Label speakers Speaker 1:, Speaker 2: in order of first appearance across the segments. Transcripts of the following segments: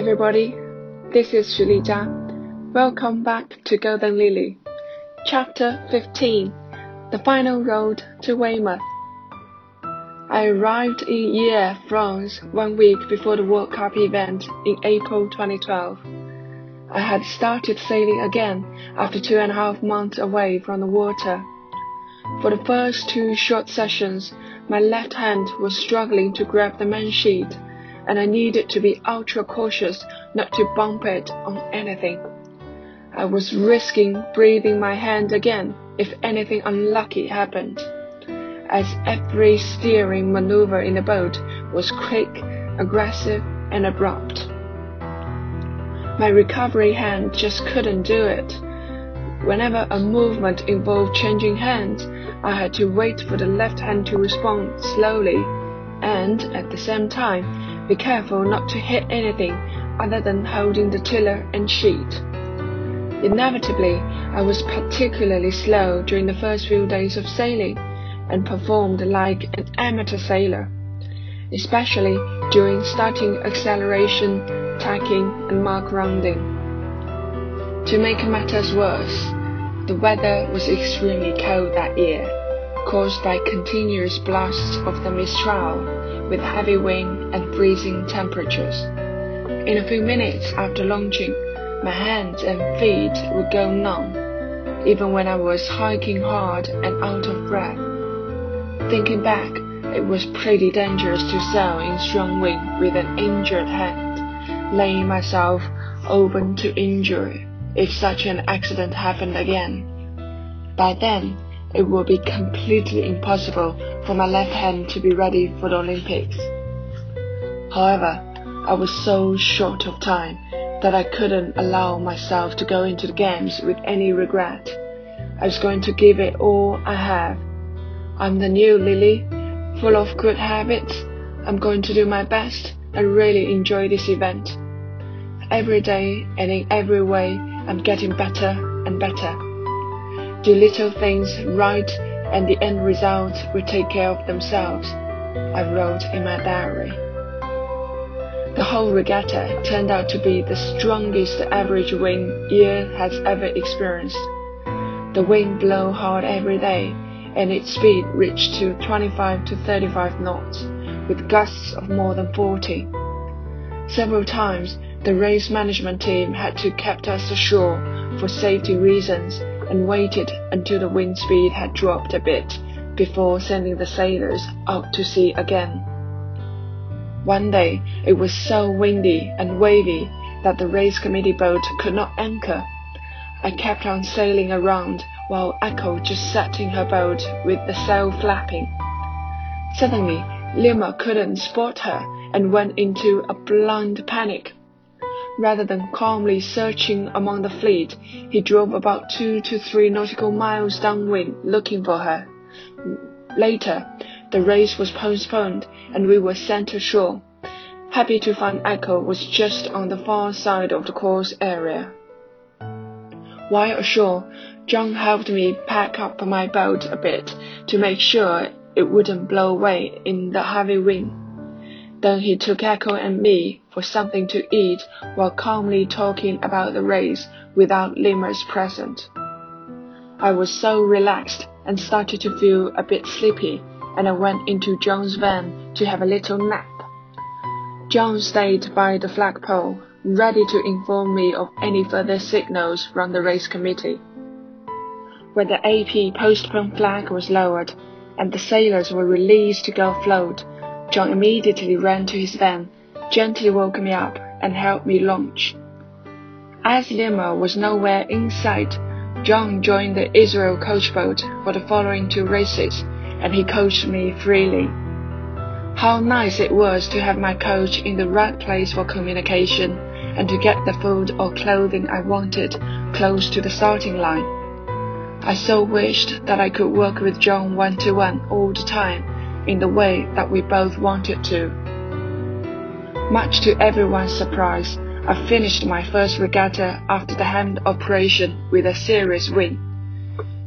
Speaker 1: everybody. This is Xu Lijia. Welcome back to Golden Lily. Chapter 15 The Final Road to Weymouth. I arrived in Hyères, France, one week before the World Cup event in April 2012. I had started sailing again after two and a half months away from the water. For the first two short sessions, my left hand was struggling to grab the main sheet and I needed to be ultra cautious not to bump it on anything. I was risking breathing my hand again if anything unlucky happened, as every steering maneuver in the boat was quick, aggressive, and abrupt. My recovery hand just couldn't do it. Whenever a movement involved changing hands, I had to wait for the left hand to respond slowly and, at the same time, be careful not to hit anything other than holding the tiller and sheet. Inevitably, I was particularly slow during the first few days of sailing and performed like an amateur sailor, especially during starting acceleration, tacking, and mark rounding. To make matters worse, the weather was extremely cold that year, caused by continuous blasts of the Mistral with heavy wind and freezing temperatures. In a few minutes after launching, my hands and feet would go numb, even when I was hiking hard and out of breath. Thinking back, it was pretty dangerous to sail in strong wind with an injured hand, laying myself open to injury if such an accident happened again. By then, it would be completely impossible for my left hand to be ready for the Olympics. However, I was so short of time that I couldn't allow myself to go into the games with any regret. I was going to give it all I have. I'm the new Lily, full of good habits. I'm going to do my best and really enjoy this event. Every day and in every way, I'm getting better and better. Do little things right and the end result will take care of themselves, I wrote in my diary. The whole regatta turned out to be the strongest average wind Hyères has ever experienced. The wind blew hard every day, and its speed reached to 25 to 35 knots, with gusts of more than 40. Several times, the race management team had to keep us ashore for safety reasons and waited until the wind speed had dropped a bit before sending the sailors out to sea again. One day it was so windy and wavy that the race committee boat could not anchor. I kept on sailing around while Echo just sat in her boat with the sail flapping. Suddenly, Lima couldn't spot her and went into a blind panic. Rather than calmly searching among the fleet, he drove about two to three nautical miles downwind looking for her. Later, the race was postponed and we were sent ashore, happy to find Echo was just on the far side of the course area. While ashore, John helped me pack up my boat a bit to make sure it wouldn't blow away in the heavy wind. Then he took Echo and me for something to eat while calmly talking about the race without Lima's presence. I was so relaxed and started to feel a bit sleepy, and I went into John's van to have a little nap. John stayed by the flagpole, ready to inform me of any further signals from the race committee. When the AP postponed flag was lowered and the sailors were released to go afloat, John immediately ran to his van, gently woke me up, and helped me launch. As Lima was nowhere in sight, John joined the Israel coach boat for the following two races, and he coached me freely. How nice it was to have my coach in the right place for communication and to get the food or clothing I wanted close to the starting line. I so wished that I could work with John one to one all the time in the way that we both wanted to. Much to everyone's surprise, I finished my first regatta after the hand operation with a serious win.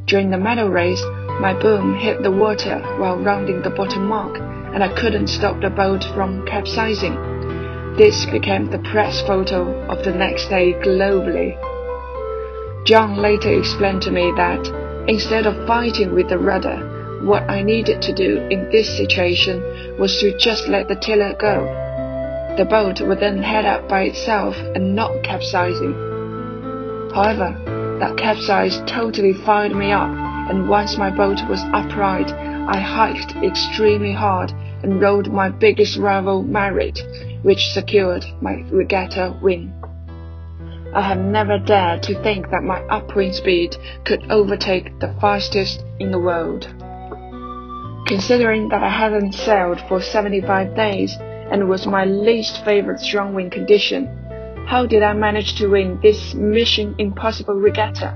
Speaker 1: During the medal race, my boom hit the water while rounding the bottom mark, and I couldn't stop the boat from capsizing. This became the press photo of the next day globally. John later explained to me that instead of fighting with the rudder, what I needed to do in this situation was to just let the tiller go. The boat would then head up by itself and not capsizing. However, that capsize totally fired me up, and once my boat was upright, I hiked extremely hard and rode my biggest rival Marit, which secured my regatta win. I had never dared to think that my upwind speed could overtake the fastest in the world. Considering that I hadn't sailed for 75 days and was my least favorite strong wind condition, how did I manage to win this mission impossible regatta?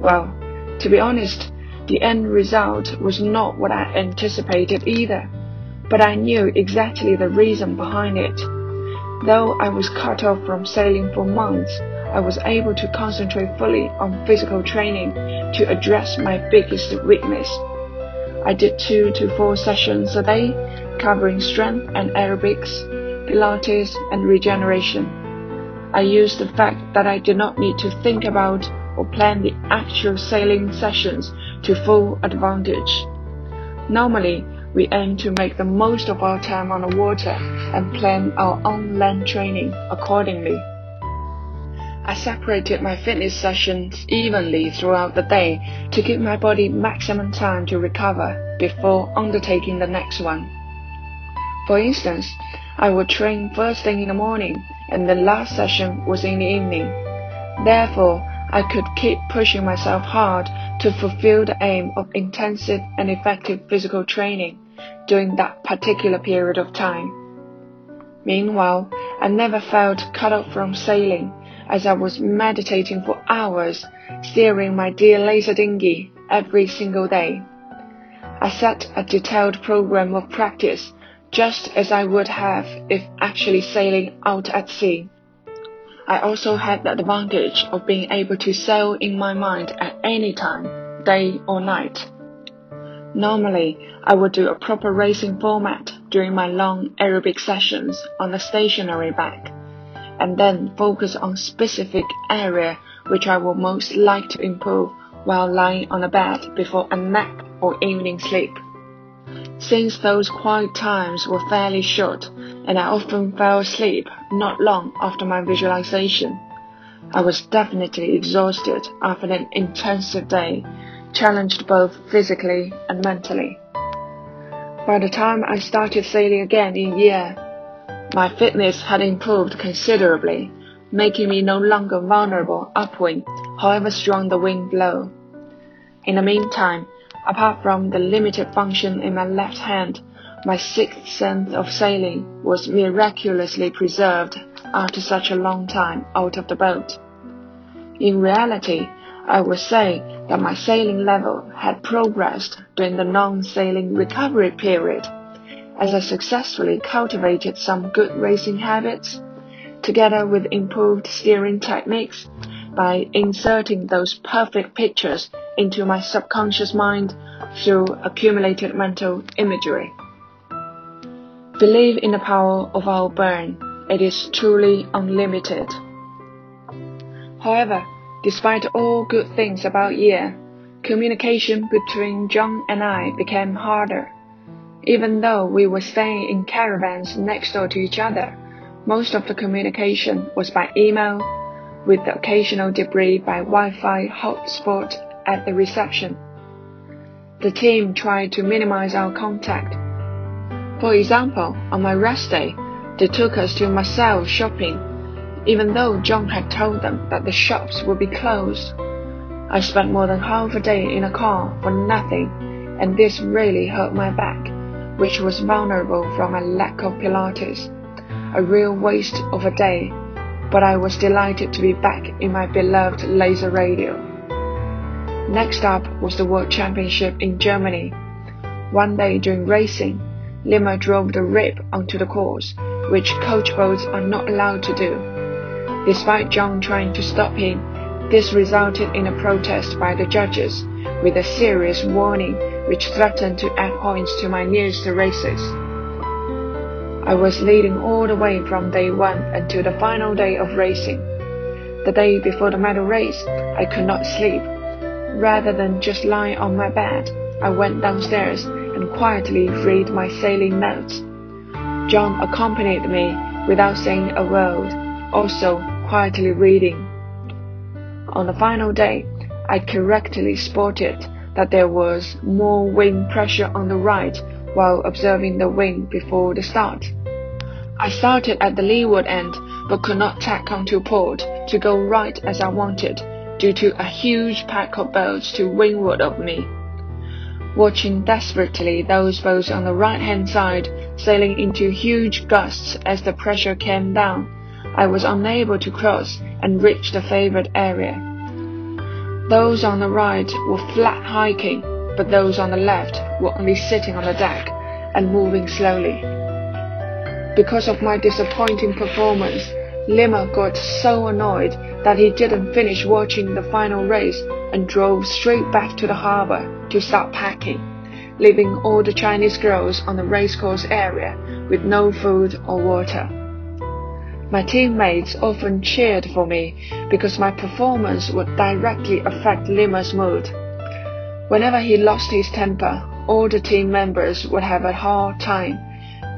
Speaker 1: Well, to be honest, the end result was not what I anticipated either, but I knew exactly the reason behind it. Though I was cut off from sailing for months, I was able to concentrate fully on physical training to address my biggest weakness. I did two to four sessions a day, covering strength and aerobics, Pilates, and regeneration. I used the fact that I did not need to think about or plan the actual sailing sessions to full advantage. Normally, we aim to make the most of our time on the water and plan our own land training accordingly. I separated my fitness sessions evenly throughout the day to give my body maximum time to recover before undertaking the next one. For instance, I would train first thing in the morning and the last session was in the evening. Therefore, I could keep pushing myself hard to fulfill the aim of intensive and effective physical training during that particular period of time. Meanwhile, I never felt cut off from sailing as I was meditating for hours, steering my dear laser dinghy every single day. I set a detailed program of practice just as I would have if actually sailing out at sea. I also had the advantage of being able to sail in my mind at any time, day or night. Normally, I would do a proper racing format during my long aerobic sessions on the stationary back, and then focus on specific area which I would most like to improve while lying on a bed before a nap or evening sleep. Since those quiet times were fairly short, and I often fell asleep not long after my visualization, I was definitely exhausted after an intensive day, challenged both physically and mentally. By the time I started sailing again in Hyères, my fitness had improved considerably, making me no longer vulnerable upwind, however strong the wind blow. In the meantime, Apart from the limited function in my left hand, my sixth sense of sailing was miraculously preserved after such a long time out of the boat. In reality, I would say that my sailing level had progressed during the non-sailing recovery period, as I successfully cultivated some good racing habits, together with improved steering techniques by inserting those perfect pictures into my subconscious mind through accumulated mental imagery. Believe in the power of our brain. It is truly unlimited. However, despite all good things about Hyères, communication between John and I became harder. Even though we were staying in caravans next door to each other, most of the communication was by email, with the occasional debris by Wi-Fi hotspot at the reception. The team tried to minimize our contact. For example, on my rest day, they took us to Marseille shopping, even though John had told them that the shops would be closed. I spent more than half a day in a car for nothing, and this really hurt my back, which was vulnerable from a lack of Pilates. A real waste of a day, but I was delighted to be back in my beloved laser radial. Next up was the World Championship in Germany. One day during racing, Lima drove the RIB onto the course, which coach boats are not allowed to do. Despite John trying to stop him, this resulted in a protest by the judges, with a serious warning which threatened to add points to my nearest races. I was leading all the way from day one until the final day of racing. The day before the medal race, I could not sleep. Rather than just lying on my bed, I went downstairs and quietly read my sailing notes. John accompanied me without saying a word, also quietly reading. On the final day, I correctly spotted that there was more wind pressure on the right while observing the wind before the start. I started at the leeward end, but could not tack onto port to go right as I wanted, due to a huge pack of boats to windward of me. Watching desperately those boats on the right hand side sailing into huge gusts as the pressure came down, I was unable to cross and reach the favored area. Those on the right were flat hiking, but those on the left were only sitting on the deck and moving slowly. Because of my disappointing performance, Lima got so annoyed that he didn't finish watching the final race and drove straight back to the harbor to start packing, leaving all the Chinese girls on the racecourse area with no food or water. My teammates often cheered for me because my performance would directly affect Lima's mood. Whenever he lost his temper, all the team members would have a hard time,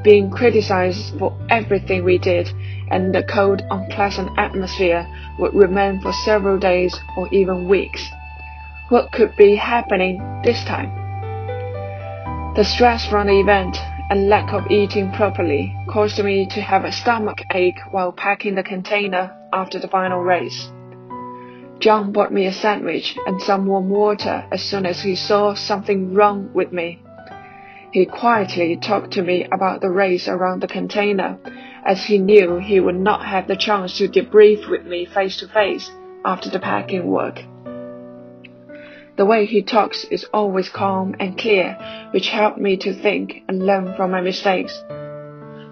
Speaker 1: being criticized for everything we did, and the cold, unpleasant atmosphere would remain for several days or even weeks. What could be happening this time? The stress from the event and lack of eating properly caused me to have a stomach ache while packing the container after the final race. John bought me a sandwich and some warm water as soon as he saw something wrong with me. He quietly talked to me about the race around the container, as he knew he would not have the chance to debrief with me face to face after the packing work. The way he talks is always calm and clear, which helped me to think and learn from my mistakes.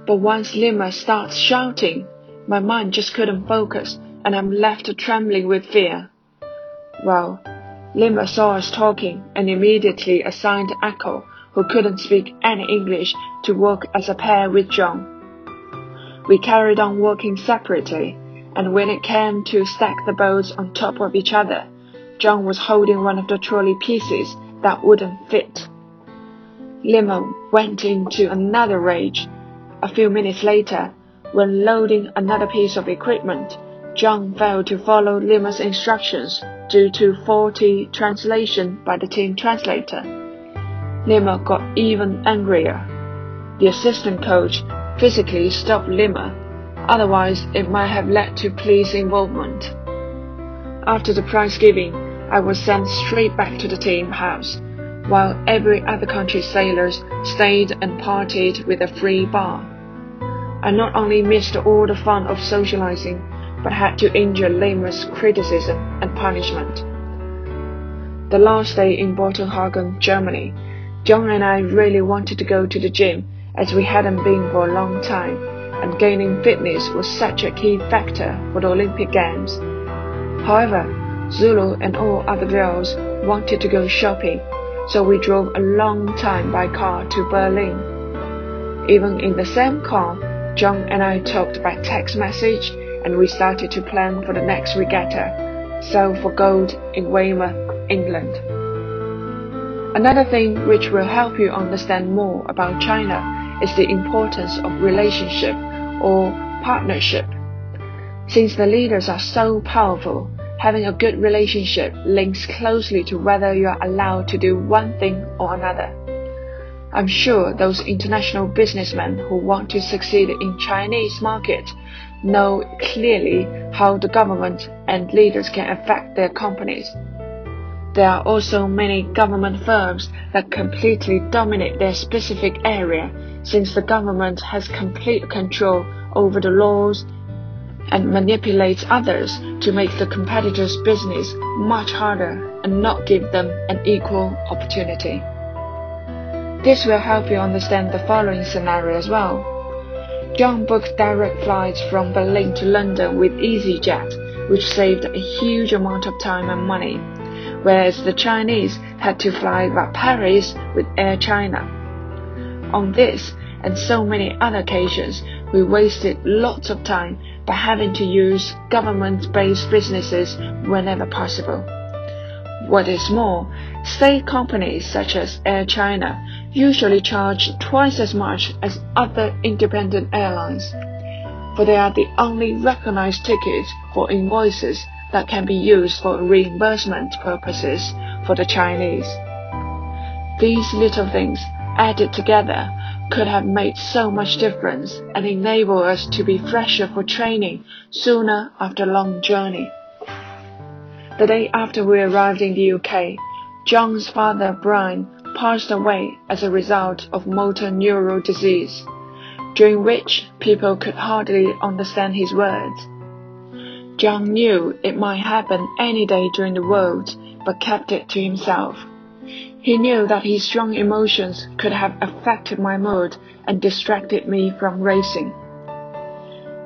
Speaker 1: But once Lima starts shouting, my mind just couldn't focus and I'm left trembling with fear. Well, Lima saw us talking and immediately assigned Echo, who couldn't speak any English, to work as a pair with John. We carried on working separately, and when it came to stack the boats on top of each other, John was holding one of the trolley pieces that wouldn't fit. Lima went into another rage. A few minutes later, when loading another piece of equipment, John failed to follow Lima's instructions due to faulty translation by the team translator. Lima got even angrier. The assistant coach physically stopped Lima, otherwise it might have led to police involvement. After the prize giving, I was sent straight back to the team house, while every other country's sailors stayed and partied with a free bar. I not only missed all the fun of socializing, but had to endure Lima's criticism and punishment. The last day in Boltenhagen, Germany, John and I really wanted to go to the gym as we hadn't been for a long time, and gaining fitness was such a key factor for the Olympic Games. However, Zulu and all other girls wanted to go shopping, so we drove a long time by car to Berlin. Even in the same car, John and I talked by text message and we started to plan for the next regatta, sail for gold in Weymouth, England. Another thing which will help you understand more about China is the importance of relationship or partnership. Since the leaders are so powerful, Having a good relationship links closely to whether you are allowed to do one thing or another. I'm sure those international businessmen who want to succeed in Chinese market know clearly how the government and leaders can affect their companies. There are also many government firms that completely dominate their specific area since the government has complete control over the laws and manipulates others to make the competitors' business much harder and not give them an equal opportunity. This will help you understand the following scenario as well. John booked direct flights from Berlin to London with EasyJet, which saved a huge amount of time and money, whereas the Chinese had to fly via Paris with Air China. On this, and so many other occasions, we wasted lots of time by having to use government-based businesses whenever possible. What is more, state companies such as Air China usually charge twice as much as other independent airlines, for they are the only recognized tickets for invoices that can be used for reimbursement purposes for the Chinese. These little things added together could have made so much difference and enable us to be fresher for training sooner after a long journey. The day after we arrived in the UK, John's father, Brian, passed away as a result of motor neuron disease, during which people could hardly understand his words. John knew it might happen any day during the world, but kept it to himself. He knew that his strong emotions could have affected my mood and distracted me from racing.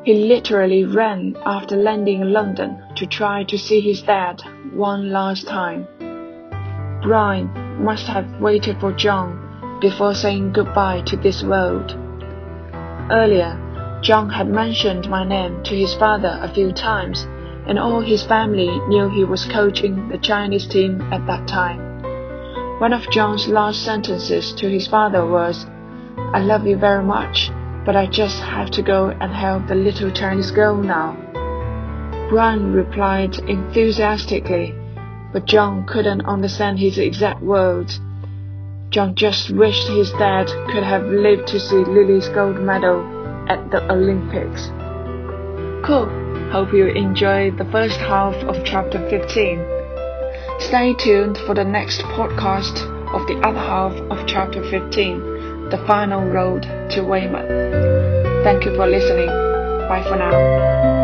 Speaker 1: He literally ran after landing in London to try to see his dad one last time. Brian must have waited for John before saying goodbye to this world. Earlier, John had mentioned my name to his father a few times, and all his family knew he was coaching the Chinese team at that time. One of John's last sentences to his father was, I love you very much but I just have to go and help the little Chinese girl now. Brian replied enthusiastically, but John couldn't understand his exact words. John just wished his dad could have lived to see Lily's gold medal at the Olympics. Cool. Hope you enjoyed the first half of chapter 15. Stay tuned for the next podcast of the other half of chapter 15 the final road to Weymouth. Thank you for listening. Bye for now.